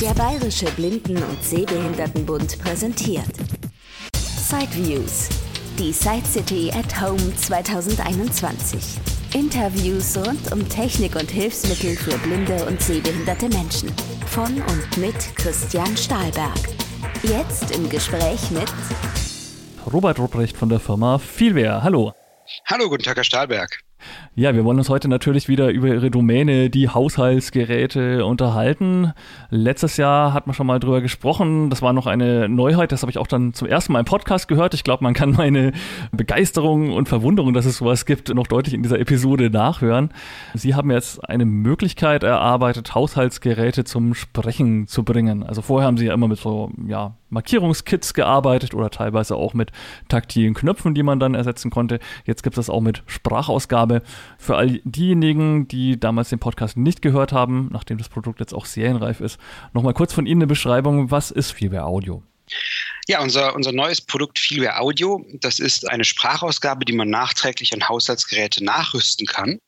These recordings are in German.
Der Bayerische Blinden- und Sehbehindertenbund präsentiert Sideviews, die Side City at Home 2021. Interviews rund um Technik und Hilfsmittel für blinde und sehbehinderte Menschen. Von und mit Christian Stahlberg. Jetzt im Gespräch mit Robert Rupprecht von der Firma Vielwehr. Hallo. Hallo, guten Tag, Herr Stahlberg. Ja, wir wollen uns heute natürlich wieder über Ihre Domäne, die Haushaltsgeräte, unterhalten. Letztes Jahr hat man schon mal drüber gesprochen. Das war noch eine Neuheit. Das habe ich auch dann zum ersten Mal im Podcast gehört. Ich glaube, man kann meine Begeisterung und Verwunderung, dass es sowas gibt, noch deutlich in dieser Episode nachhören. Sie haben jetzt eine Möglichkeit erarbeitet, Haushaltsgeräte zum Sprechen zu bringen. Also vorher haben Sie ja immer mit so, ja, Markierungskits gearbeitet oder teilweise auch mit taktilen Knöpfen, die man dann ersetzen konnte. Jetzt gibt es das auch mit Sprachausgabe. Für all diejenigen, die damals den Podcast nicht gehört haben, nachdem das Produkt jetzt auch serienreif ist, nochmal kurz von Ihnen eine Beschreibung. Was ist Feelware Audio? Ja, unser, unser neues Produkt Feelware Audio, das ist eine Sprachausgabe, die man nachträglich an Haushaltsgeräte nachrüsten kann.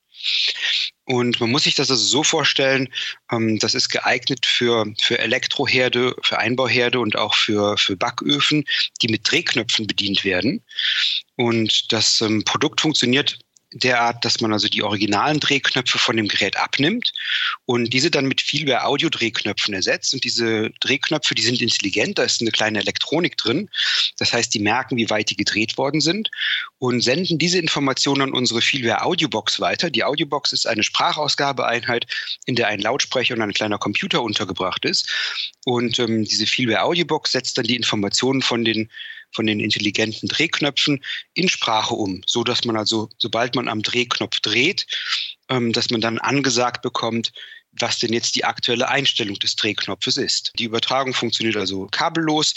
Und man muss sich das also so vorstellen, ähm, das ist geeignet für, für Elektroherde, für Einbauherde und auch für, für Backöfen, die mit Drehknöpfen bedient werden. Und das ähm, Produkt funktioniert derart, dass man also die originalen Drehknöpfe von dem Gerät abnimmt und diese dann mit Vielware Audio Drehknöpfen ersetzt. Und diese Drehknöpfe, die sind intelligent, da ist eine kleine Elektronik drin. Das heißt, die merken, wie weit die gedreht worden sind und senden diese Informationen an unsere Vielware Audiobox weiter. Die Audiobox ist eine Sprachausgabeeinheit, in der ein Lautsprecher und ein kleiner Computer untergebracht ist. Und ähm, diese Vielware Audiobox setzt dann die Informationen von den von den intelligenten Drehknöpfen in Sprache um, so dass man also, sobald man am Drehknopf dreht, ähm, dass man dann angesagt bekommt, was denn jetzt die aktuelle Einstellung des Drehknopfes ist. Die Übertragung funktioniert also kabellos.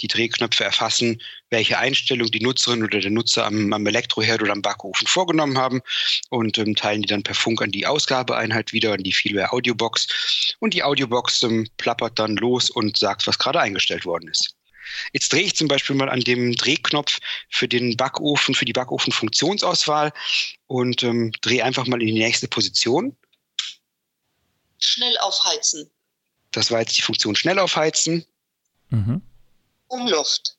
Die Drehknöpfe erfassen, welche Einstellung die Nutzerin oder der Nutzer am, am Elektroherd oder am Backofen vorgenommen haben und ähm, teilen die dann per Funk an die Ausgabeeinheit wieder, an die Feelware Audiobox. Und die Audiobox ähm, plappert dann los und sagt, was gerade eingestellt worden ist. Jetzt drehe ich zum Beispiel mal an dem Drehknopf für den Backofen, für die Backofen-Funktionsauswahl und ähm, drehe einfach mal in die nächste Position. Schnell aufheizen. Das war jetzt die Funktion schnell aufheizen. Mhm. Umluft.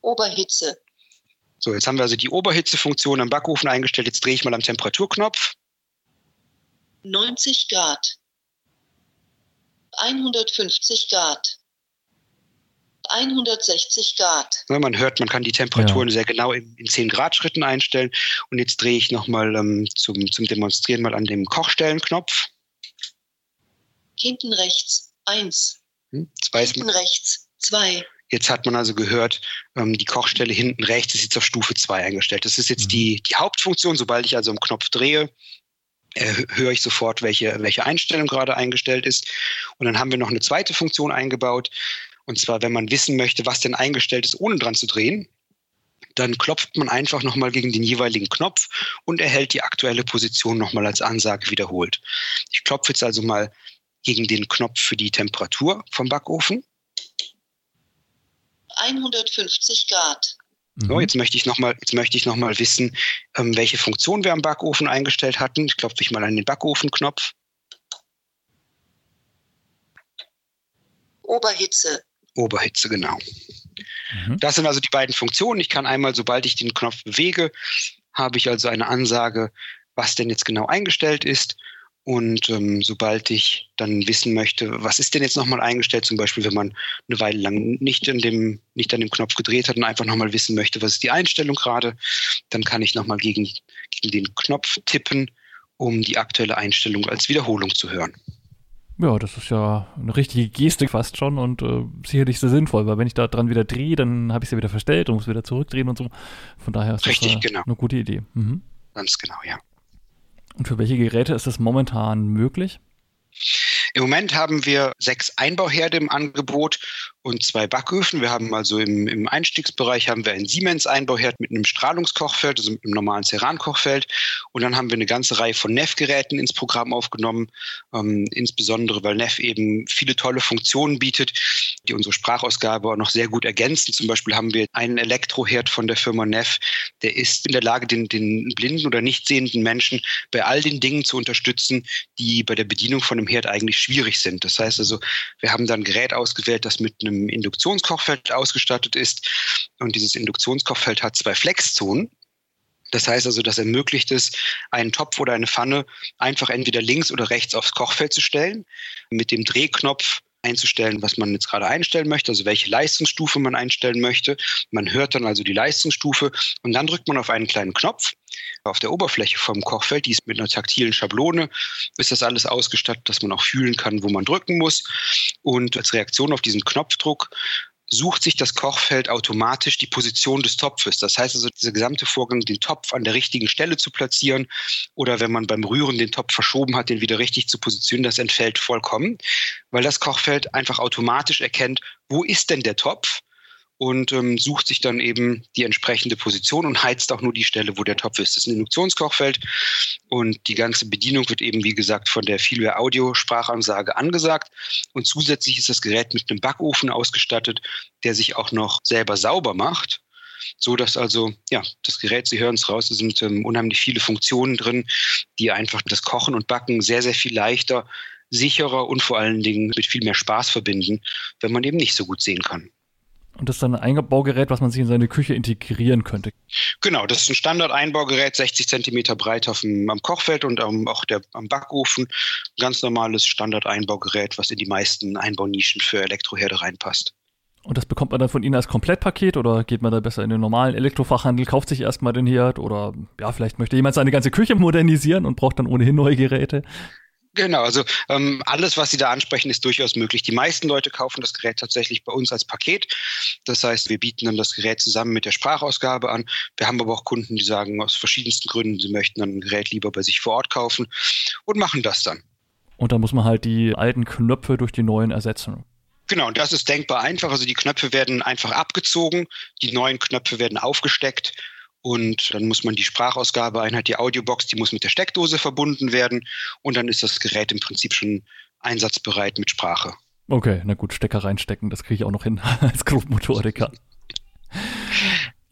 Oberhitze. So, jetzt haben wir also die Oberhitzefunktion am Backofen eingestellt. Jetzt drehe ich mal am Temperaturknopf. 90 Grad. 150 Grad. 160 Grad. Ja, man hört, man kann die Temperaturen ja. sehr genau in, in 10 Grad Schritten einstellen. Und jetzt drehe ich nochmal ähm, zum, zum Demonstrieren mal an dem Kochstellenknopf. Hinten rechts 1. Hm, hinten rechts 2. Jetzt hat man also gehört, ähm, die Kochstelle hinten rechts ist jetzt auf Stufe 2 eingestellt. Das ist jetzt mhm. die, die Hauptfunktion. Sobald ich also am Knopf drehe, äh, höre ich sofort, welche, welche Einstellung gerade eingestellt ist. Und dann haben wir noch eine zweite Funktion eingebaut. Und zwar, wenn man wissen möchte, was denn eingestellt ist, ohne dran zu drehen, dann klopft man einfach nochmal gegen den jeweiligen Knopf und erhält die aktuelle Position nochmal als Ansage wiederholt. Ich klopfe jetzt also mal gegen den Knopf für die Temperatur vom Backofen. 150 Grad. So, jetzt möchte ich nochmal, jetzt möchte ich noch mal wissen, ähm, welche Funktion wir am Backofen eingestellt hatten. Ich klopfe ich mal an den Backofenknopf. Oberhitze. Oberhitze, genau. Mhm. Das sind also die beiden Funktionen. Ich kann einmal, sobald ich den Knopf bewege, habe ich also eine Ansage, was denn jetzt genau eingestellt ist. Und ähm, sobald ich dann wissen möchte, was ist denn jetzt nochmal eingestellt, zum Beispiel, wenn man eine Weile lang nicht, in dem, nicht an dem Knopf gedreht hat und einfach nochmal wissen möchte, was ist die Einstellung gerade, dann kann ich nochmal gegen, gegen den Knopf tippen, um die aktuelle Einstellung als Wiederholung zu hören. Ja, das ist ja eine richtige Gestik fast schon und äh, sicherlich sehr sinnvoll, weil wenn ich da dran wieder drehe, dann habe ich sie ja wieder verstellt und muss wieder zurückdrehen und so. Von daher ist Richtig, das äh, genau. eine gute Idee. Mhm. Ganz genau, ja. Und für welche Geräte ist das momentan möglich? Im Moment haben wir sechs Einbauherde im Angebot und zwei Backöfen. Wir haben also im, im Einstiegsbereich haben wir einen Siemens-Einbauherd mit einem Strahlungskochfeld, also mit einem normalen Ceran-Kochfeld. Und dann haben wir eine ganze Reihe von NEF-Geräten ins Programm aufgenommen, ähm, insbesondere weil NEF eben viele tolle Funktionen bietet, die unsere Sprachausgabe auch noch sehr gut ergänzen. Zum Beispiel haben wir einen Elektroherd von der Firma NEF, der ist in der Lage, den, den blinden oder nicht sehenden Menschen bei all den Dingen zu unterstützen, die bei der Bedienung von einem Herd eigentlich schwierig sind. Das heißt also, wir haben dann ein Gerät ausgewählt, das mit einem Induktionskochfeld ausgestattet ist. Und dieses Induktionskochfeld hat zwei Flexzonen. Das heißt also, das ermöglicht es, einen Topf oder eine Pfanne einfach entweder links oder rechts aufs Kochfeld zu stellen, mit dem Drehknopf einzustellen, was man jetzt gerade einstellen möchte, also welche Leistungsstufe man einstellen möchte. Man hört dann also die Leistungsstufe und dann drückt man auf einen kleinen Knopf auf der Oberfläche vom Kochfeld, die ist mit einer taktilen Schablone, ist das alles ausgestattet, dass man auch fühlen kann, wo man drücken muss. Und als Reaktion auf diesen Knopfdruck sucht sich das Kochfeld automatisch die Position des Topfes. Das heißt also, dieser gesamte Vorgang, den Topf an der richtigen Stelle zu platzieren oder wenn man beim Rühren den Topf verschoben hat, den wieder richtig zu positionieren, das entfällt vollkommen, weil das Kochfeld einfach automatisch erkennt, wo ist denn der Topf und ähm, sucht sich dann eben die entsprechende Position und heizt auch nur die Stelle, wo der Topf ist. Das ist ein Induktionskochfeld und die ganze Bedienung wird eben, wie gesagt, von der Feelware Audio Sprachansage angesagt und zusätzlich ist das Gerät mit einem Backofen ausgestattet, der sich auch noch selber sauber macht so dass also ja das Gerät, Sie hören es raus, es sind ähm, unheimlich viele Funktionen drin, die einfach das Kochen und Backen sehr sehr viel leichter, sicherer und vor allen Dingen mit viel mehr Spaß verbinden, wenn man eben nicht so gut sehen kann. Und das ist dann ein Einbaugerät, was man sich in seine Küche integrieren könnte. Genau, das ist ein Standard-Einbaugerät, 60 Zentimeter breit auf dem, am Kochfeld und am, auch der, am Backofen. Ganz normales Standard-Einbaugerät, was in die meisten Einbaunischen für Elektroherde reinpasst. Und das bekommt man dann von Ihnen als Komplettpaket oder geht man da besser in den normalen Elektrofachhandel, kauft sich erstmal den Herd oder ja, vielleicht möchte jemand seine ganze Küche modernisieren und braucht dann ohnehin neue Geräte? Genau, also ähm, alles, was Sie da ansprechen, ist durchaus möglich. Die meisten Leute kaufen das Gerät tatsächlich bei uns als Paket. Das heißt, wir bieten dann das Gerät zusammen mit der Sprachausgabe an. Wir haben aber auch Kunden, die sagen aus verschiedensten Gründen, sie möchten dann ein Gerät lieber bei sich vor Ort kaufen und machen das dann. Und da muss man halt die alten Knöpfe durch die neuen ersetzen. Genau, und das ist denkbar einfach. Also die Knöpfe werden einfach abgezogen, die neuen Knöpfe werden aufgesteckt und dann muss man die Sprachausgabeeinheit, die Audiobox, die muss mit der Steckdose verbunden werden und dann ist das Gerät im Prinzip schon einsatzbereit mit Sprache. Okay, na gut, Stecker reinstecken, das kriege ich auch noch hin als Grobmotoriker.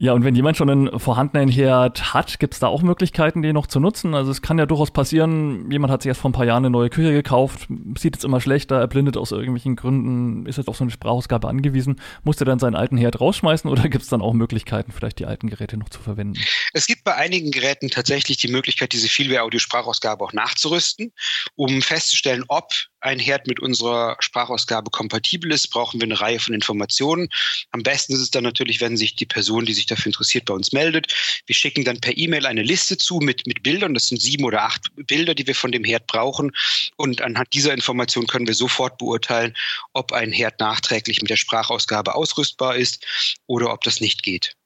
Ja, und wenn jemand schon einen vorhandenen Herd hat, gibt es da auch Möglichkeiten, den noch zu nutzen? Also es kann ja durchaus passieren, jemand hat sich erst vor ein paar Jahren eine neue Küche gekauft, sieht jetzt immer schlechter, erblindet aus irgendwelchen Gründen, ist jetzt auf so eine Sprachausgabe angewiesen, muss der dann seinen alten Herd rausschmeißen oder gibt es dann auch Möglichkeiten, vielleicht die alten Geräte noch zu verwenden? Es gibt bei einigen Geräten tatsächlich die Möglichkeit, diese Vielware-Audio-Sprachausgabe auch nachzurüsten, um festzustellen, ob ein Herd mit unserer Sprachausgabe kompatibel ist, brauchen wir eine Reihe von Informationen. Am besten ist es dann natürlich, wenn sich die Person, die sich dafür interessiert, bei uns meldet. Wir schicken dann per E-Mail eine Liste zu mit, mit Bildern. Das sind sieben oder acht Bilder, die wir von dem Herd brauchen. Und anhand dieser Information können wir sofort beurteilen, ob ein Herd nachträglich mit der Sprachausgabe ausrüstbar ist oder ob das nicht geht.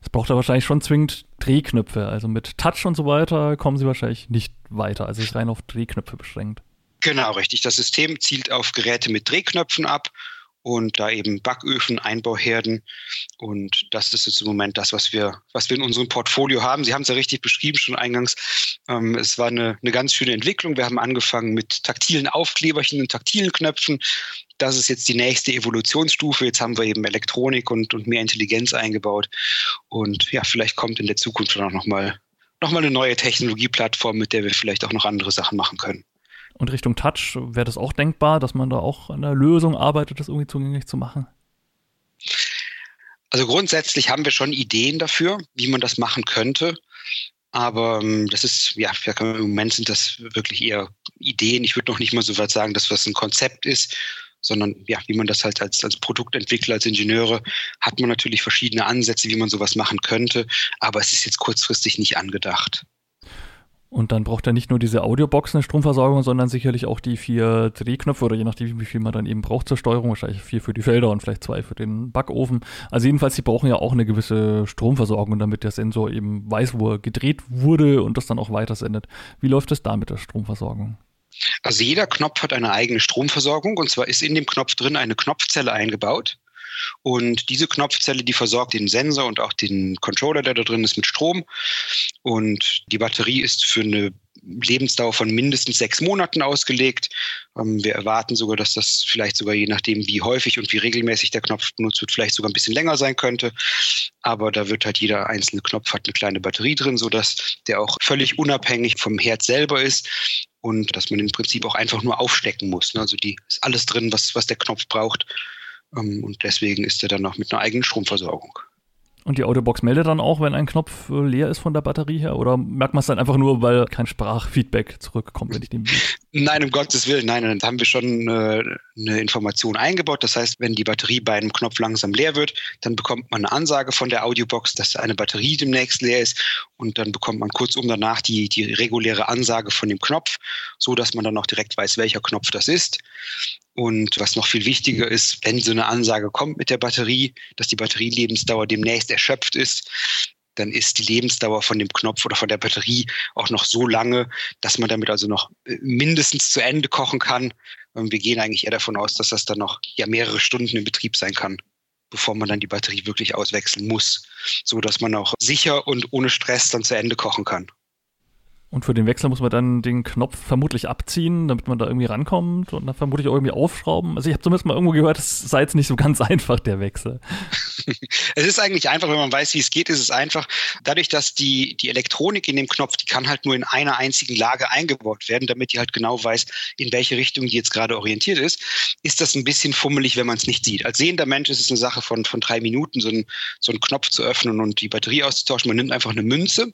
Es braucht ja wahrscheinlich schon zwingend Drehknöpfe. Also mit Touch und so weiter kommen sie wahrscheinlich nicht weiter. Also ist rein auf Drehknöpfe beschränkt. Genau, richtig. Das System zielt auf Geräte mit Drehknöpfen ab und da eben Backöfen, Einbauherden. Und das ist jetzt im Moment das, was wir, was wir in unserem Portfolio haben. Sie haben es ja richtig beschrieben schon eingangs. Ähm, es war eine, eine ganz schöne Entwicklung. Wir haben angefangen mit taktilen Aufkleberchen und taktilen Knöpfen. Das ist jetzt die nächste Evolutionsstufe. Jetzt haben wir eben Elektronik und, und mehr Intelligenz eingebaut. Und ja, vielleicht kommt in der Zukunft dann auch nochmal noch mal eine neue Technologieplattform, mit der wir vielleicht auch noch andere Sachen machen können. Und Richtung Touch wäre das auch denkbar, dass man da auch an der Lösung arbeitet, das irgendwie zugänglich zu machen? Also grundsätzlich haben wir schon Ideen dafür, wie man das machen könnte. Aber ähm, das ist, ja, im Moment sind das wirklich eher Ideen. Ich würde noch nicht mal so weit sagen, dass das ein Konzept ist, sondern ja, wie man das halt als, als Produktentwickler, als Ingenieure, hat man natürlich verschiedene Ansätze, wie man sowas machen könnte. Aber es ist jetzt kurzfristig nicht angedacht. Und dann braucht er nicht nur diese Audiobox eine Stromversorgung, sondern sicherlich auch die vier Drehknöpfe oder je nachdem, wie viel man dann eben braucht zur Steuerung. Wahrscheinlich vier für die Felder und vielleicht zwei für den Backofen. Also jedenfalls, die brauchen ja auch eine gewisse Stromversorgung, damit der Sensor eben weiß, wo er gedreht wurde und das dann auch weitersendet. Wie läuft es da mit der Stromversorgung? Also jeder Knopf hat eine eigene Stromversorgung und zwar ist in dem Knopf drin eine Knopfzelle eingebaut. Und diese Knopfzelle, die versorgt den Sensor und auch den Controller, der da drin ist, mit Strom. Und die Batterie ist für eine Lebensdauer von mindestens sechs Monaten ausgelegt. Ähm, wir erwarten sogar, dass das vielleicht sogar je nachdem, wie häufig und wie regelmäßig der Knopf benutzt wird, vielleicht sogar ein bisschen länger sein könnte. Aber da wird halt jeder einzelne Knopf hat eine kleine Batterie drin, sodass der auch völlig unabhängig vom Herd selber ist und dass man im Prinzip auch einfach nur aufstecken muss. Also die ist alles drin, was, was der Knopf braucht. Ähm, und deswegen ist er dann noch mit einer eigenen Stromversorgung. Und die Audiobox meldet dann auch, wenn ein Knopf äh, leer ist von der Batterie her? Oder merkt man es dann einfach nur, weil kein Sprachfeedback zurückkommt, wenn ich den Nein, um Gottes Willen, nein, dann haben wir schon äh, eine Information eingebaut. Das heißt, wenn die Batterie bei einem Knopf langsam leer wird, dann bekommt man eine Ansage von der Audiobox, dass eine Batterie demnächst leer ist. Und dann bekommt man kurzum danach die, die reguläre Ansage von dem Knopf, so dass man dann auch direkt weiß, welcher Knopf das ist. Und was noch viel wichtiger ist, wenn so eine Ansage kommt mit der Batterie, dass die Batterielebensdauer demnächst erschöpft ist, dann ist die Lebensdauer von dem Knopf oder von der Batterie auch noch so lange, dass man damit also noch äh, mindestens zu Ende kochen kann. Wir gehen eigentlich eher davon aus, dass das dann noch ja mehrere Stunden im Betrieb sein kann, bevor man dann die Batterie wirklich auswechseln muss, so dass man auch sicher und ohne Stress dann zu Ende kochen kann. Und für den Wechsel muss man dann den Knopf vermutlich abziehen, damit man da irgendwie rankommt und dann vermutlich auch irgendwie aufschrauben. Also ich habe zumindest mal irgendwo gehört, es sei jetzt nicht so ganz einfach, der Wechsel. es ist eigentlich einfach, wenn man weiß, wie es geht, ist es einfach. Dadurch, dass die, die Elektronik in dem Knopf, die kann halt nur in einer einzigen Lage eingebaut werden, damit die halt genau weiß, in welche Richtung die jetzt gerade orientiert ist, ist das ein bisschen fummelig, wenn man es nicht sieht. Als sehender Mensch ist es eine Sache von, von drei Minuten, so, ein, so einen Knopf zu öffnen und die Batterie auszutauschen. Man nimmt einfach eine Münze,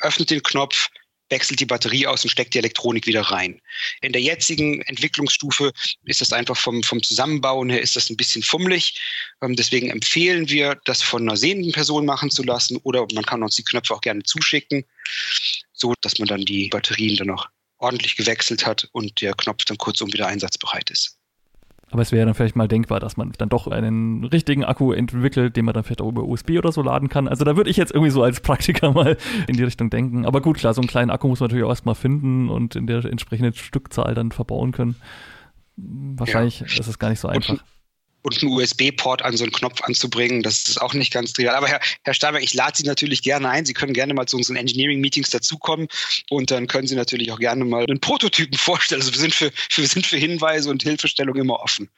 öffnet den Knopf, wechselt die Batterie aus und steckt die Elektronik wieder rein. In der jetzigen Entwicklungsstufe ist das einfach vom, vom Zusammenbauen her ist das ein bisschen fummelig. Ähm, deswegen empfehlen wir, das von einer sehenden Person machen zu lassen oder man kann uns die Knöpfe auch gerne zuschicken, so dass man dann die Batterien dann noch ordentlich gewechselt hat und der Knopf dann kurzum wieder einsatzbereit ist. Aber es wäre dann vielleicht mal denkbar, dass man dann doch einen richtigen Akku entwickelt, den man dann vielleicht auch über USB oder so laden kann. Also da würde ich jetzt irgendwie so als Praktiker mal in die Richtung denken. Aber gut, klar, so einen kleinen Akku muss man natürlich auch erstmal finden und in der entsprechenden Stückzahl dann verbauen können. Wahrscheinlich ja. ist es gar nicht so einfach. Und einen USB-Port an so einen Knopf anzubringen. Das ist auch nicht ganz trivial. Aber Herr, Herr Steinberg, ich lade Sie natürlich gerne ein. Sie können gerne mal zu unseren Engineering-Meetings dazukommen und dann können Sie natürlich auch gerne mal einen Prototypen vorstellen. Also wir sind für, wir sind für Hinweise und Hilfestellung immer offen.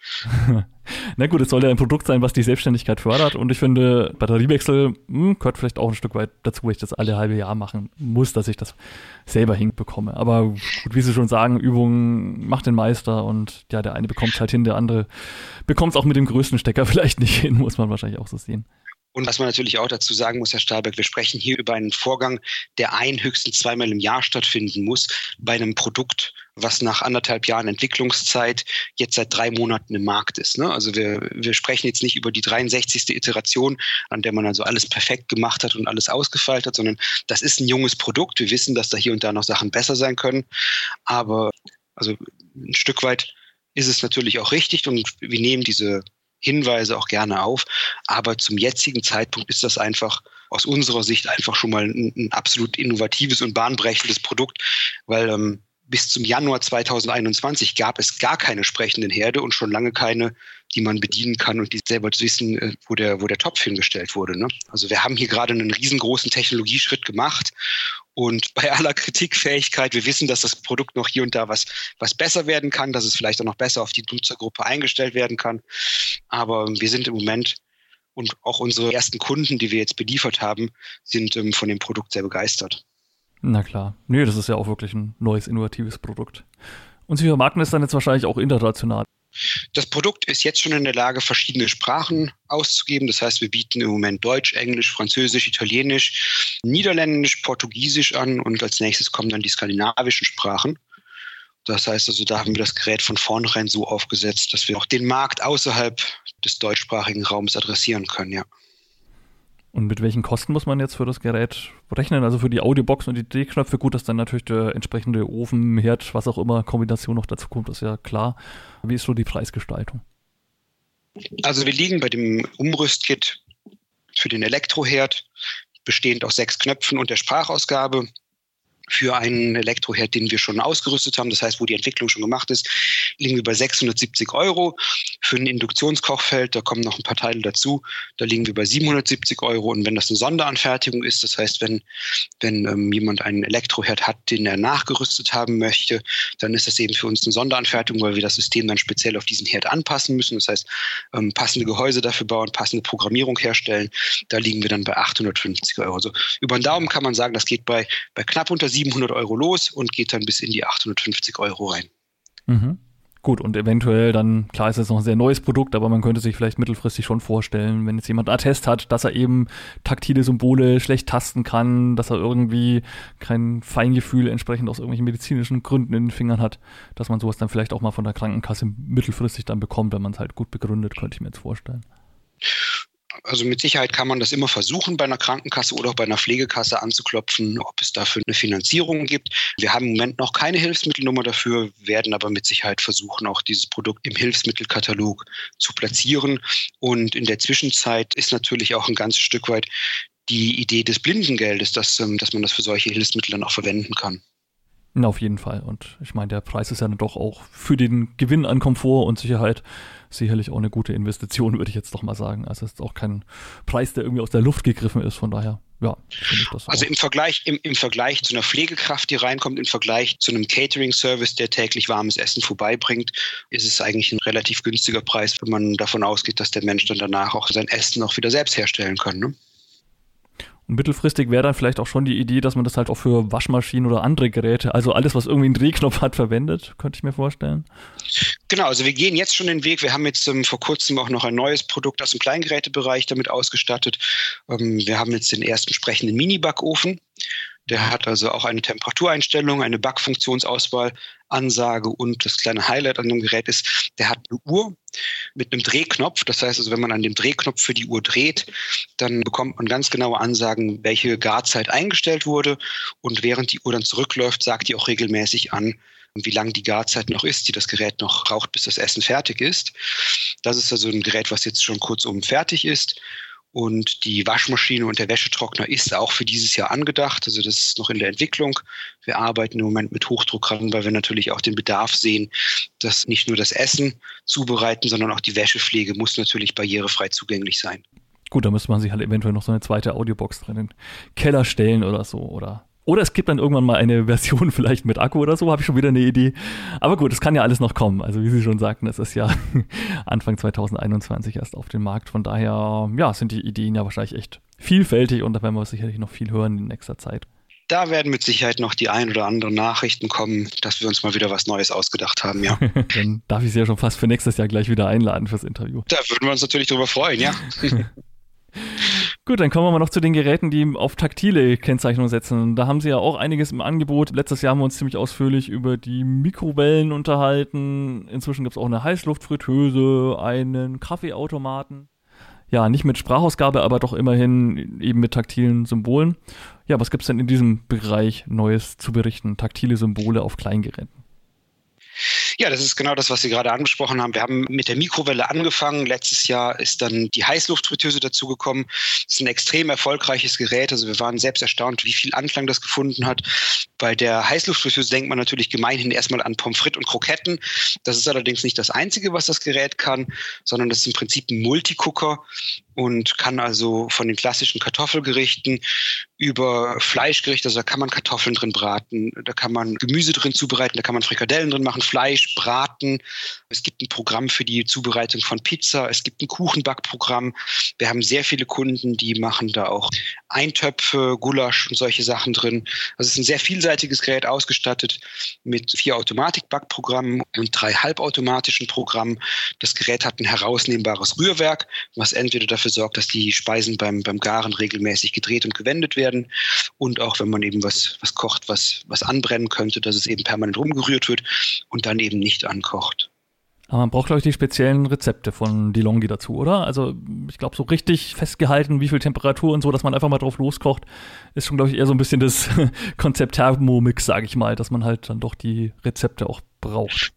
Na gut, es soll ja ein Produkt sein, was die Selbstständigkeit fördert. Und ich finde, Batteriewechsel mh, hm, gehört vielleicht auch ein Stück weit dazu, weil ich das alle halbe Jahr machen muss, dass ich das selber hinbekomme. Aber gut, wie Sie schon sagen, Übung macht den Meister und ja, der eine bekommt es halt hin, der andere bekommt es auch mit dem größten Stecker vielleicht nicht hin, muss man wahrscheinlich auch so sehen. Und was man natürlich auch dazu sagen muss, Herr Stahlberg, wir sprechen hier über einen Vorgang, der ein höchstens zweimal im Jahr stattfinden muss, bei einem Produkt, was nach anderthalb Jahren Entwicklungszeit jetzt seit drei Monaten im Markt ist. Ne? Also wir, wir sprechen jetzt nicht über die 63. Iteration, an der man also alles perfekt gemacht hat und alles ausgefeilt hat, sondern das ist ein junges Produkt. Wir wissen, dass da hier und da noch Sachen besser sein können. Aber also ein Stück weit ist es natürlich auch richtig und wir nehmen diese Hinweise auch gerne auf. Aber zum jetzigen Zeitpunkt ist das einfach aus unserer Sicht einfach schon mal ein, ein absolut innovatives und bahnbrechendes Produkt, weil ähm, bis zum Januar 2021 gab es gar keine sprechenden Herde und schon lange keine, die man bedienen kann und die selber wissen, äh, wo der, wo der Topf hingestellt wurde. Ne? Also wir haben hier gerade einen riesengroßen Technologieschritt gemacht und bei aller Kritikfähigkeit, wir wissen, dass das Produkt noch hier und da was, was besser werden kann, dass es vielleicht auch noch besser auf die Nutzergruppe eingestellt werden kann. Aber wir sind im Moment und auch unsere ersten Kunden, die wir jetzt beliefert haben, sind ähm, von dem Produkt sehr begeistert. Na klar. Nee, das ist ja auch wirklich ein neues, innovatives Produkt. Und Sie vermarkten es dann jetzt wahrscheinlich auch international. Das Produkt ist jetzt schon in der Lage, verschiedene Sprachen auszugeben. Das heißt, wir bieten im Moment Deutsch, Englisch, Französisch, Italienisch, Niederländisch, Portugiesisch an und als nächstes kommen dann die skandinavischen Sprachen. Das heißt also, da haben wir das Gerät von vornherein so aufgesetzt, dass wir auch den Markt außerhalb des deutschsprachigen Raums adressieren können, ja. Und mit welchen Kosten muss man jetzt für das Gerät rechnen? Also für die Audiobox und die D-Knöpfe, gut, dass dann natürlich der entsprechende Ofen, Herd, was auch immer, Kombination noch dazu kommt, ist ja klar. Wie ist so die Preisgestaltung? Also wir liegen bei dem Umrüstkit für den Elektroherd, bestehend aus sechs Knöpfen und der Sprachausgabe, Für einen Elektroherd, den wir schon ausgerüstet haben, das heißt, wo die Entwicklung schon gemacht ist, liegen wir bei 670 Euro. Für ein Induktionskochfeld, da kommen noch ein paar Teile dazu, da liegen wir bei 770 Euro. Und wenn das eine Sonderanfertigung ist, das heißt, wenn, wenn ähm, jemand einen Elektroherd hat, den er nachgerüstet haben möchte, dann ist das eben für uns eine Sonderanfertigung, weil wir das System dann speziell auf diesen Herd anpassen müssen. Das heißt, ähm, passende Gehäuse dafür bauen, passende Programmierung herstellen. Da liegen wir dann bei 850 Euro. Also über den Daumen kann man sagen, das geht bei, bei knapp unter 700 Euro los und geht dann bis in die 850 Euro rein. Mhm. Gut, und eventuell dann, klar ist es noch ein sehr neues Produkt, aber man könnte sich vielleicht mittelfristig schon vorstellen, wenn jetzt jemand Attest hat, dass er eben taktile Symbole schlecht tasten kann, dass er irgendwie kein Feingefühl entsprechend aus irgendwelchen medizinischen Gründen in den Fingern hat, dass man sowas dann vielleicht auch mal von der Krankenkasse mittelfristig dann bekommt, wenn man es halt gut begründet, könnte ich mir jetzt vorstellen also mit Sicherheit kann man das immer versuchen, bei einer Krankenkasse oder auch bei einer Pflegekasse anzuklopfen, ob es dafür eine Finanzierung gibt. Wir haben im Moment noch keine Hilfsmittelnummer dafür, werden aber mit Sicherheit versuchen, auch dieses Produkt im Hilfsmittelkatalog zu platzieren. Und in der Zwischenzeit ist natürlich auch ein ganzes Stück weit die Idee des Blindengeldes, dass, ähm, dass man das für solche Hilfsmittel dann auch verwenden kann. Na, auf jeden Fall. Und ich meine, der Preis ist ja dann doch auch für den Gewinn an Komfort und Sicherheit sicherlich auch eine gute Investition, würde ich jetzt doch mal sagen. Also es ist auch kein Preis, der irgendwie aus der Luft gegriffen ist. Von daher, ja, finde ich das. Also im Vergleich, im, im Vergleich zu einer Pflegekraft, die reinkommt, im Vergleich zu einem Catering-Service, der täglich warmes Essen vorbeibringt, ist es eigentlich ein relativ günstiger Preis, wenn man davon ausgeht, dass der Mensch dann danach auch sein Essen auch wieder selbst herstellen kann. Ne? Und mittelfristig wäre dann vielleicht auch schon die Idee, dass man das halt auch für Waschmaschinen oder andere Geräte, also alles, was irgendwie einen Drehknopf hat, verwendet, könnte ich mir vorstellen. Genau, also wir gehen jetzt schon den Weg. Wir haben jetzt ähm, vor kurzem auch noch ein neues Produkt aus dem Kleingerätebereich damit ausgestattet. Ähm, wir haben jetzt den ersten sprechenden Mini-Backofen. Der hat also auch eine Temperatureinstellung, eine Backfunktionsauswahl, Ansage und das kleine Highlight an dem Gerät ist, der hat eine Uhr mit einem Drehknopf. Das heißt also, wenn man an dem Drehknopf für die Uhr dreht, dann bekommt man ganz genaue Ansagen, welche Garzeit eingestellt wurde. Und während die Uhr dann zurückläuft, sagt die auch regelmäßig an, wie lang die Garzeit noch ist, die das Gerät noch braucht, bis das Essen fertig ist. Das ist also ein Gerät, was jetzt schon kurzum fertig ist. Und die Waschmaschine und der Wäschetrockner ist auch für dieses Jahr angedacht. Also das ist noch in der Entwicklung. Wir arbeiten im Moment mit Hochdruck ran, weil wir natürlich auch den Bedarf sehen, dass nicht nur das Essen zubereiten, sondern auch die Wäschepflege muss natürlich barrierefrei zugänglich sein. Gut, da müsste man sich halt eventuell noch so eine zweite Audiobox drin in den Keller stellen oder so oder oder es gibt dann irgendwann mal eine Version vielleicht mit Akku oder so, habe ich schon wieder eine Idee. Aber gut, es kann ja alles noch kommen. Also wie Sie schon sagten, es ist ja Anfang 2021 erst auf dem Markt. Von daher, ja, sind die Ideen ja wahrscheinlich echt vielfältig und da werden wir sicherlich noch viel hören in nächster Zeit. Da werden mit Sicherheit noch die ein oder anderen Nachrichten kommen, dass wir uns mal wieder was Neues ausgedacht haben, ja. Dann darf ich Sie ja schon fast für nächstes Jahr gleich wieder einladen fürs Interview. Da würden wir uns natürlich drüber freuen, ja. Gut, dann kommen wir mal noch zu den Geräten, die auf taktile Kennzeichnung setzen. Da haben sie ja auch einiges im Angebot. Letztes Jahr haben wir uns ziemlich ausführlich über die Mikrowellen unterhalten. Inzwischen gibt es auch eine Heißluftfritteuse, einen Kaffeeautomaten. Ja, nicht mit Sprachausgabe, aber doch immerhin eben mit taktilen Symbolen. Ja, was gibt es denn in diesem Bereich Neues zu berichten? Taktile Symbole auf Kleingeräten. Ja, das ist genau das, was Sie gerade angesprochen haben. Wir haben mit der Mikrowelle angefangen. Letztes Jahr ist dann die Heißluftfritteuse dazugekommen. Das ist ein extrem erfolgreiches Gerät. Also wir waren selbst erstaunt, wie viel Anklang das gefunden hat. Bei der Heißluftfritteuse denkt man natürlich gemeinhin erstmal an Pommes frites und Kroketten. Das ist allerdings nicht das Einzige, was das Gerät kann, sondern das ist im Prinzip ein Multicooker und kann also von den klassischen Kartoffelgerichten über Fleischgerichte, also da kann man Kartoffeln drin braten, da kann man Gemüse drin zubereiten, da kann man Frikadellen drin machen, Fleisch, braten. Es gibt ein Programm für die Zubereitung von Pizza, es gibt ein Kuchenbackprogramm. Wir haben sehr viele Kunden, die machen da auch Eintöpfe, Gulasch und solche Sachen drin. Also es ist ein sehr vielseitiges Gerät ausgestattet mit vier Automatikbackprogrammen und drei halbautomatischen Programmen. Das Gerät hat ein herausnehmbares Rührwerk, was entweder dafür sorgt, dass die Speisen beim, beim Garen regelmäßig gedreht und gewendet werden und auch wenn man eben was, was kocht, was, was anbrennen könnte, dass es eben permanent rumgerührt wird und dann eben nicht ankocht. Aber man braucht, glaube ich, die speziellen Rezepte von DeLonghi dazu, oder? Also ich glaube, so richtig festgehalten, wie viel Temperatur und so, dass man einfach mal drauf loskocht, ist schon, glaube ich, eher so ein bisschen das Konzept Thermomix, sage ich mal, dass man halt dann doch die Rezepte auch braucht.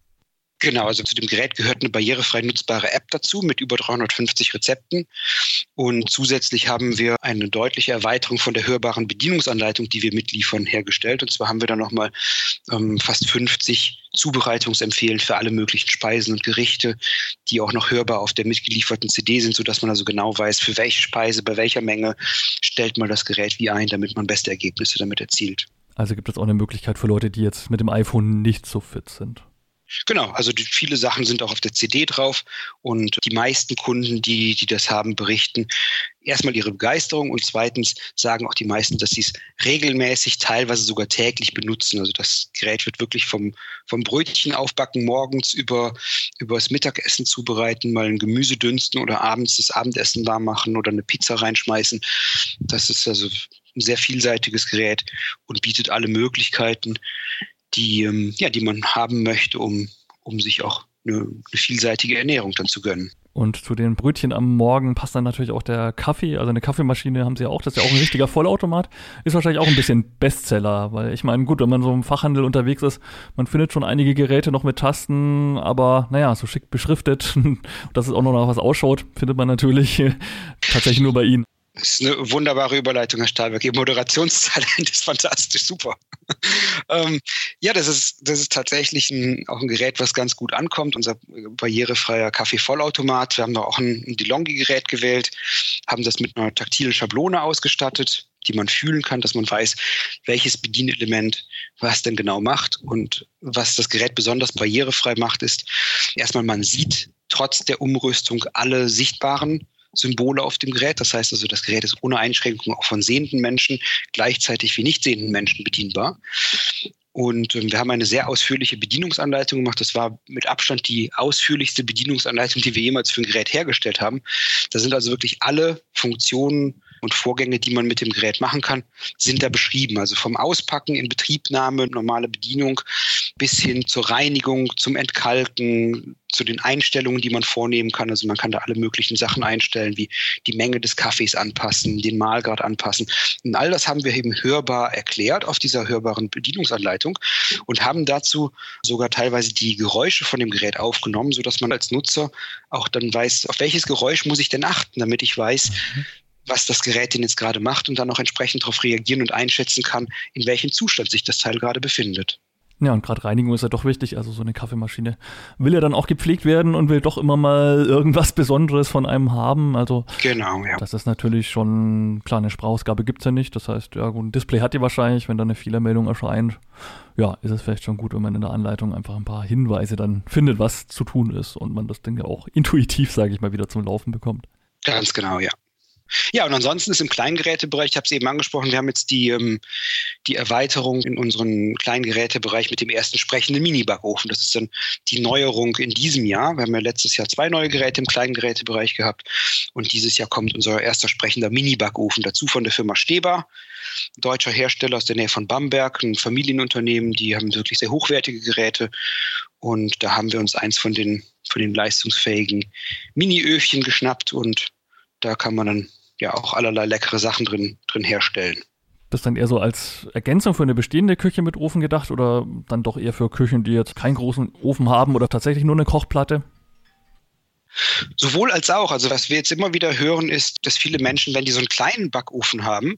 Genau, also zu dem Gerät gehört eine barrierefrei nutzbare App dazu mit über 350 Rezepten. Und zusätzlich haben wir eine deutliche Erweiterung von der hörbaren Bedienungsanleitung, die wir mitliefern, hergestellt. Und zwar haben wir da nochmal ähm, fast 50 Zubereitungsempfehlen für alle möglichen Speisen und Gerichte, die auch noch hörbar auf der mitgelieferten CD sind, sodass man also genau weiß, für welche Speise, bei welcher Menge stellt man das Gerät wie ein, damit man beste Ergebnisse damit erzielt. Also gibt es auch eine Möglichkeit für Leute, die jetzt mit dem iPhone nicht so fit sind. Genau, also die, viele Sachen sind auch auf der CD drauf und die meisten Kunden, die, die das haben, berichten erstmal ihre Begeisterung und zweitens sagen auch die meisten, dass sie es regelmäßig, teilweise sogar täglich benutzen. Also das Gerät wird wirklich vom, vom Brötchen aufbacken morgens über, über das Mittagessen zubereiten, mal ein Gemüse dünsten oder abends das Abendessen warm machen oder eine Pizza reinschmeißen. Das ist also ein sehr vielseitiges Gerät und bietet alle Möglichkeiten, die, ähm, ja, die man haben möchte, um, um sich auch eine, eine vielseitige Ernährung dann zu gönnen. Und zu den Brötchen am Morgen passt dann natürlich auch der Kaffee. Also eine Kaffeemaschine haben sie ja auch. Das ist ja auch ein richtiger Vollautomat. Ist wahrscheinlich auch ein bisschen Bestseller, weil ich meine, gut, wenn man so im Fachhandel unterwegs ist, man findet schon einige Geräte noch mit Tasten, aber naja, so schick beschriftet, dass es auch noch nach was ausschaut, findet man natürlich tatsächlich nur bei ihnen. Das ist eine wunderbare Überleitung, Herr Stahlberg. Ihr Moderationstalent ist fantastisch, super. ähm, ja, das ist, das ist tatsächlich ein, auch ein Gerät, was ganz gut ankommt. Unser barrierefreier Kaffee-Vollautomat. Wir haben da auch ein, ein DeLonghi-Gerät gewählt, haben das mit einer taktilen Schablone ausgestattet, die man fühlen kann, dass man weiß, welches Bedienelement was denn genau macht. Und was das Gerät besonders barrierefrei macht, ist erstmal, man sieht trotz der Umrüstung alle sichtbaren Symbole auf dem Gerät. Das heißt also, das Gerät ist ohne Einschränkung auch von sehenden Menschen gleichzeitig wie nicht sehenden Menschen bedienbar. Und ähm, wir haben eine sehr ausführliche Bedienungsanleitung gemacht. Das war mit Abstand die ausführlichste Bedienungsanleitung, die wir jemals für ein Gerät hergestellt haben. Da sind also wirklich alle Funktionen und Vorgänge, die man mit dem Gerät machen kann, sind da beschrieben. Also vom Auspacken in Betriebnahme, normale Bedienung bis hin zur Reinigung, zum Entkalken, zu den Einstellungen, die man vornehmen kann. Also man kann da alle möglichen Sachen einstellen, wie die Menge des Kaffees anpassen, den Mahlgrad anpassen. Und all das haben wir eben hörbar erklärt auf dieser hörbaren Bedienungsanleitung und haben dazu sogar teilweise die Geräusche von dem Gerät aufgenommen, sodass man als Nutzer auch dann weiß, auf welches Geräusch muss ich denn achten, damit ich weiß, mhm was das Gerät denn jetzt gerade macht und dann auch entsprechend darauf reagieren und einschätzen kann, in welchem Zustand sich das Teil gerade befindet. Ja, und gerade Reinigung ist ja doch wichtig. Also so eine Kaffeemaschine will ja dann auch gepflegt werden und will doch immer mal irgendwas Besonderes von einem haben. Also genau, ja. das ist natürlich schon, klar, eine Sprachausgabe gibt es ja nicht. Das heißt, ja gut, ein Display hat die wahrscheinlich, wenn da eine Fehlermeldung erscheint. Ja, ist es vielleicht schon gut, wenn man in der Anleitung einfach ein paar Hinweise dann findet, was zu tun ist und man das Ding ja auch intuitiv, sage ich mal, wieder zum Laufen bekommt. Ganz genau, ja. Ja, und ansonsten ist im Kleingerätebereich, ich habe es eben angesprochen, wir haben jetzt die, ähm, die Erweiterung in unserem Kleingerätebereich mit dem ersten sprechenden Mini-Backofen. Das ist dann die Neuerung in diesem Jahr. Wir haben ja letztes Jahr zwei neue Geräte im Kleingerätebereich gehabt und dieses Jahr kommt unser erster sprechender Mini-Backofen dazu von der Firma Steber, deutscher Hersteller aus der Nähe von Bamberg, ein Familienunternehmen, die haben wirklich sehr hochwertige Geräte und da haben wir uns eins von den, von den leistungsfähigen Mini-Öfchen geschnappt und da kann man dann ja auch allerlei leckere Sachen drin, drin herstellen. Das dann eher so als Ergänzung für eine bestehende Küche mit Ofen gedacht oder dann doch eher für Küchen, die jetzt keinen großen Ofen haben oder tatsächlich nur eine Kochplatte? Sowohl als auch. Also was wir jetzt immer wieder hören, ist, dass viele Menschen, wenn die so einen kleinen Backofen haben,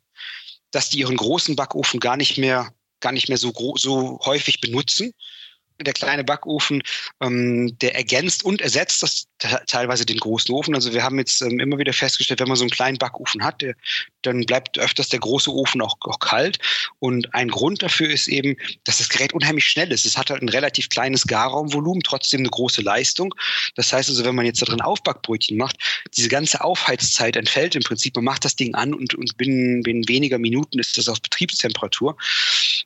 dass die ihren großen Backofen gar nicht mehr, gar nicht mehr so, so häufig benutzen, der kleine Backofen, ähm, der ergänzt und ersetzt das teilweise den großen Ofen. Also wir haben jetzt ähm, immer wieder festgestellt, wenn man so einen kleinen Backofen hat, der, dann bleibt öfters der große Ofen auch, auch, kalt. Und ein Grund dafür ist eben, dass das Gerät unheimlich schnell ist. Es hat halt ein relativ kleines Garraumvolumen, trotzdem eine große Leistung. Das heißt also, wenn man jetzt da drin Aufbackbrötchen macht, diese ganze Aufheizzeit entfällt im Prinzip. Man macht das Ding an und, und binnen, binnen weniger Minuten ist das auf Betriebstemperatur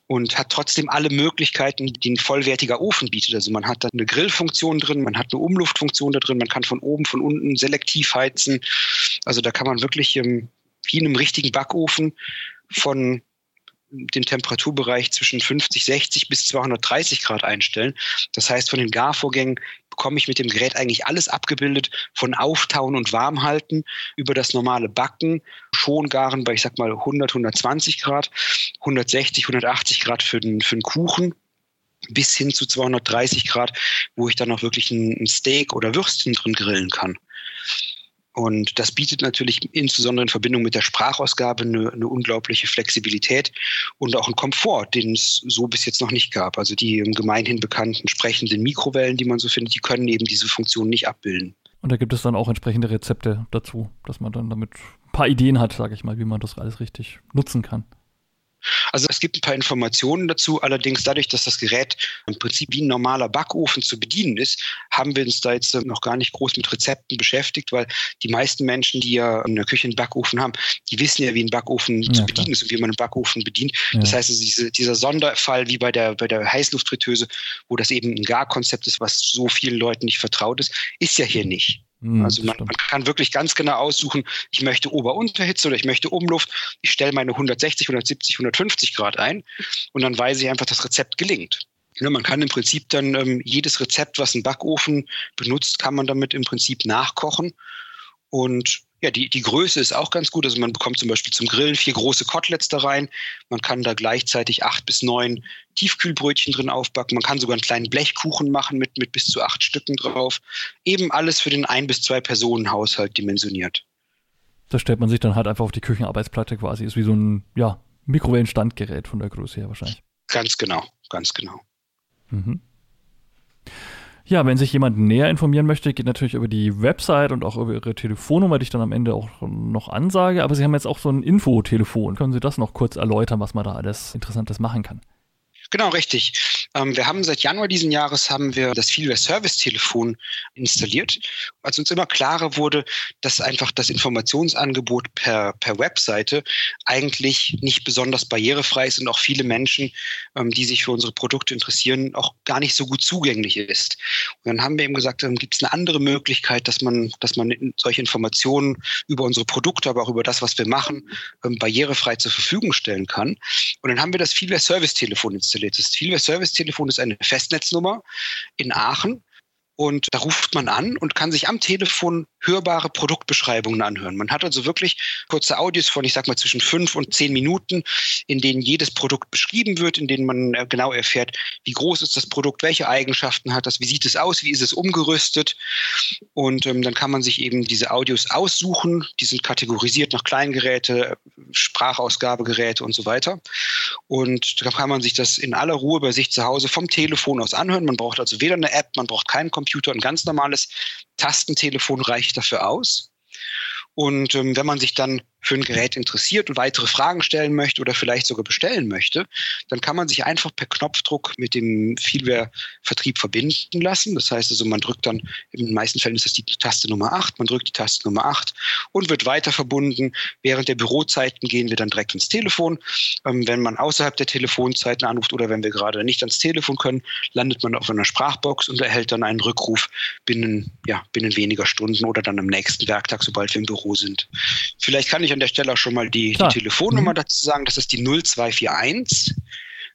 und hat trotzdem alle Möglichkeiten, die ein vollwertiger Ofen bietet. Also man hat da eine Grillfunktion drin, man hat eine Umluftfunktion da drin, man kann von oben, von unten selektiv heizen. Also da kann man wirklich ähm, wie in einem richtigen Backofen von den Temperaturbereich zwischen 50, 60 bis 230 Grad einstellen. Das heißt, von den Garvorgängen bekomme ich mit dem Gerät eigentlich alles abgebildet, von Auftauen und Warmhalten über das normale Backen, Schongaren bei, ich sag mal, 100, 120 Grad, 160, 180 Grad für den, für den Kuchen bis hin zu 230 Grad, wo ich dann auch wirklich ein Steak oder Würstchen drin grillen kann. Und das bietet natürlich insbesondere in Verbindung mit der Sprachausgabe eine, eine, unglaubliche Flexibilität und auch einen Komfort, den es so bis jetzt noch nicht gab. Also die gemeinhin bekannten sprechenden Mikrowellen, die man so findet, die können eben diese Funktion nicht abbilden. Und da gibt es dann auch entsprechende Rezepte dazu, dass man dann damit ein paar Ideen hat, sage ich mal, wie man das alles richtig nutzen kann. Also es gibt ein paar Informationen dazu. Allerdings dadurch, dass das Gerät im Prinzip wie ein normaler Backofen zu bedienen ist, haben wir uns da jetzt noch gar nicht groß mit Rezepten beschäftigt, weil die meisten Menschen, die ja in der Küche einen Backofen haben, die wissen ja, wie ein Backofen ja, zu bedienen klar. ist und wie man einen Backofen bedient. Ja. Das heißt, also diese, dieser Sonderfall wie bei der, bei der Heißluftfritteuse, wo das eben ein Garkonzept ist, was so vielen Leuten nicht vertraut ist, ist ja hier nicht. Hm, also man, man, kann wirklich ganz genau aussuchen, ich möchte Ober-Unterhitze oder ich möchte Umluft. Ich stelle meine 160, 170, 150 Grad ein und dann weiß ich einfach, das Rezept gelingt. Ja, man kann im Prinzip dann ähm, jedes Rezept, was ein Backofen benutzt, kann man damit im Prinzip nachkochen. Und ja, die, die Größe ist auch ganz gut. Also man bekommt zum Beispiel zum Grillen vier große Koteletts da rein. Man kann da gleichzeitig acht bis neun Tiefkühlbrötchen drin aufbacken. Man kann sogar einen kleinen Blechkuchen machen mit, mit bis zu acht Stücken drauf. Eben alles für den ein bis zwei Personen Haushalt dimensioniert. Das stellt man sich dann halt einfach auf die Küchenarbeitsplatte quasi. Ist wie so ein, ja, Mikrowellenstandgerät von der Größe her wahrscheinlich. Ganz genau, ganz genau. Mhm. Ja, wenn sich jemand näher informieren möchte, geht natürlich über die Website und auch über Ihre Telefonnummer, die ich dann am Ende auch noch ansage. Aber Sie haben jetzt auch so ein Infotelefon. Können Sie das noch kurz erläutern, was man da alles Interessantes machen kann? Genau, richtig. Ähm, wir haben seit Januar diesen Jahres haben wir das Feelware Service Telefon installiert, als uns immer klarer wurde, dass einfach das Informationsangebot per, per Webseite eigentlich nicht besonders barrierefrei ist und auch viele Menschen, ähm, die sich für unsere Produkte interessieren, auch gar nicht so gut zugänglich ist. Und dann haben wir eben gesagt, ähm, gibt es eine andere Möglichkeit, dass man, dass man solche Informationen über unsere Produkte, aber auch über das, was wir machen, ähm, barrierefrei zur Verfügung stellen kann. Und dann haben wir das Feelware Service Telefon installiert installiert ist. Vielmehr Service-Telefon ist eine Festnetznummer in Aachen und da ruft man an und kann sich am Telefon hörbare Produktbeschreibungen anhören. Man hat also wirklich kurze Audios von, ich sag mal, zwischen fünf und zehn Minuten, in denen jedes Produkt beschrieben wird, in denen man äh, genau erfährt, wie groß ist das Produkt, welche Eigenschaften hat das, wie sieht es aus, wie ist es umgerüstet. Und ähm, dann kann man sich eben diese Audios aussuchen. Die sind kategorisiert nach Kleingeräte, Sprachausgabegeräte und so weiter. Und da kann man sich das in aller Ruhe bei sich zu Hause vom Telefon aus anhören. Man braucht also weder eine App, man braucht keinen Computer, ein ganz normales Tastentelefon reicht dafür aus. Und ähm, wenn man sich dann für ein Gerät interessiert und weitere Fragen stellen möchte oder vielleicht sogar bestellen möchte, dann kann man sich einfach per Knopfdruck mit dem Feelware-Vertrieb verbinden lassen. Das heißt also, man drückt dann, in den meisten Fällen ist das die Taste Nummer 8, man drückt die Taste Nummer 8 und wird weiter verbunden. Während der Bürozeiten gehen wir dann direkt ins Telefon. Ähm, wenn man außerhalb der Telefonzeiten anruft oder wenn wir gerade nicht ans Telefon können, landet man auf einer Sprachbox und erhält dann einen Rückruf binnen, ja, binnen weniger Stunden oder dann am nächsten Werktag, sobald wir im Büro sind. Vielleicht kann ich an der Stelle auch schon mal die, die Telefonnummer mhm. dazu sagen. Das ist die 0241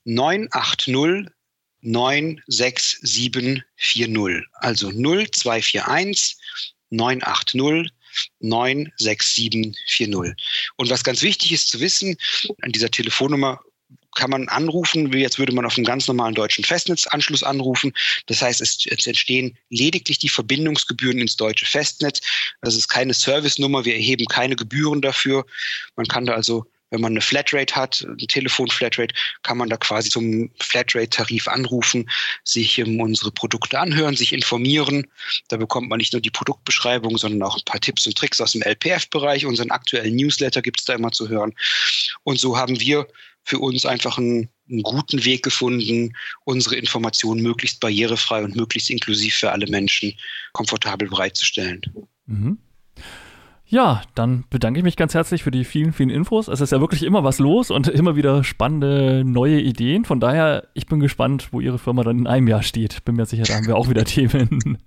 980 96740. Also 0241 980 96740. Und was ganz wichtig ist zu wissen, an dieser Telefonnummer kann man anrufen, wie jetzt würde man auf einem ganz normalen deutschen Festnetzanschluss anrufen. Das heißt, es, es, entstehen lediglich die Verbindungsgebühren ins deutsche Festnetz. Das ist keine Servicenummer, wir erheben keine Gebühren dafür. Man kann da also wenn man eine Flatrate hat, eine Telefon-Flatrate, kann man da quasi zum Flatrate-Tarif anrufen, sich um, unsere Produkte anhören, sich informieren. Da bekommt man nicht nur die Produktbeschreibung, sondern auch ein paar Tipps und Tricks aus dem LPF-Bereich. Unseren aktuellen Newsletter gibt es da immer zu hören. Und so haben wir für uns einfach einen, einen, guten Weg gefunden, unsere Informationen möglichst barrierefrei und möglichst inklusiv für alle Menschen komfortabel bereitzustellen. Mhm. Ja, dann bedanke ich mich ganz herzlich für die vielen, vielen Infos. Es ist ja wirklich immer was los und immer wieder spannende neue Ideen. Von daher, ich bin gespannt, wo Ihre Firma dann in einem Jahr steht. Bin mir sicher, da haben wir auch wieder Themen.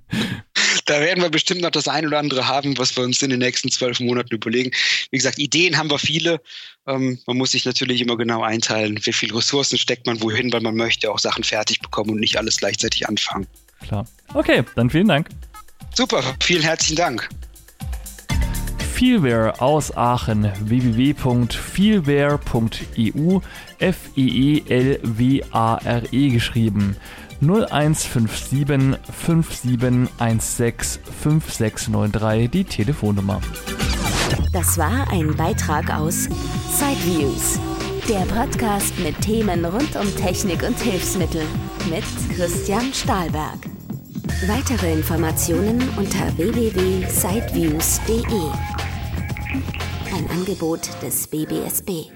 Da werden wir bestimmt noch das ein oder andere haben, was wir uns in den nächsten zwölf Monaten überlegen. Wie gesagt, Ideen haben wir viele. Ähm, man muss sich natürlich immer genau einteilen, wie viele Ressourcen steckt man wohin, weil man möchte auch Sachen fertig bekommen und nicht alles gleichzeitig anfangen. Klar. Okay, dann vielen Dank. Super, vielen herzlichen Dank. Feelware aus Aachen www.feelware.eu F-E-E-L-W-A-R-E -E geschrieben 0157 5716 5693 die Telefonnummer. Das war ein Beitrag aus Sideviews, der Podcast mit Themen rund um Technik und Hilfsmittel mit Christian Stahlberg. Weitere Informationen unter www.sideviews.de. Ein Angebot des BBSB.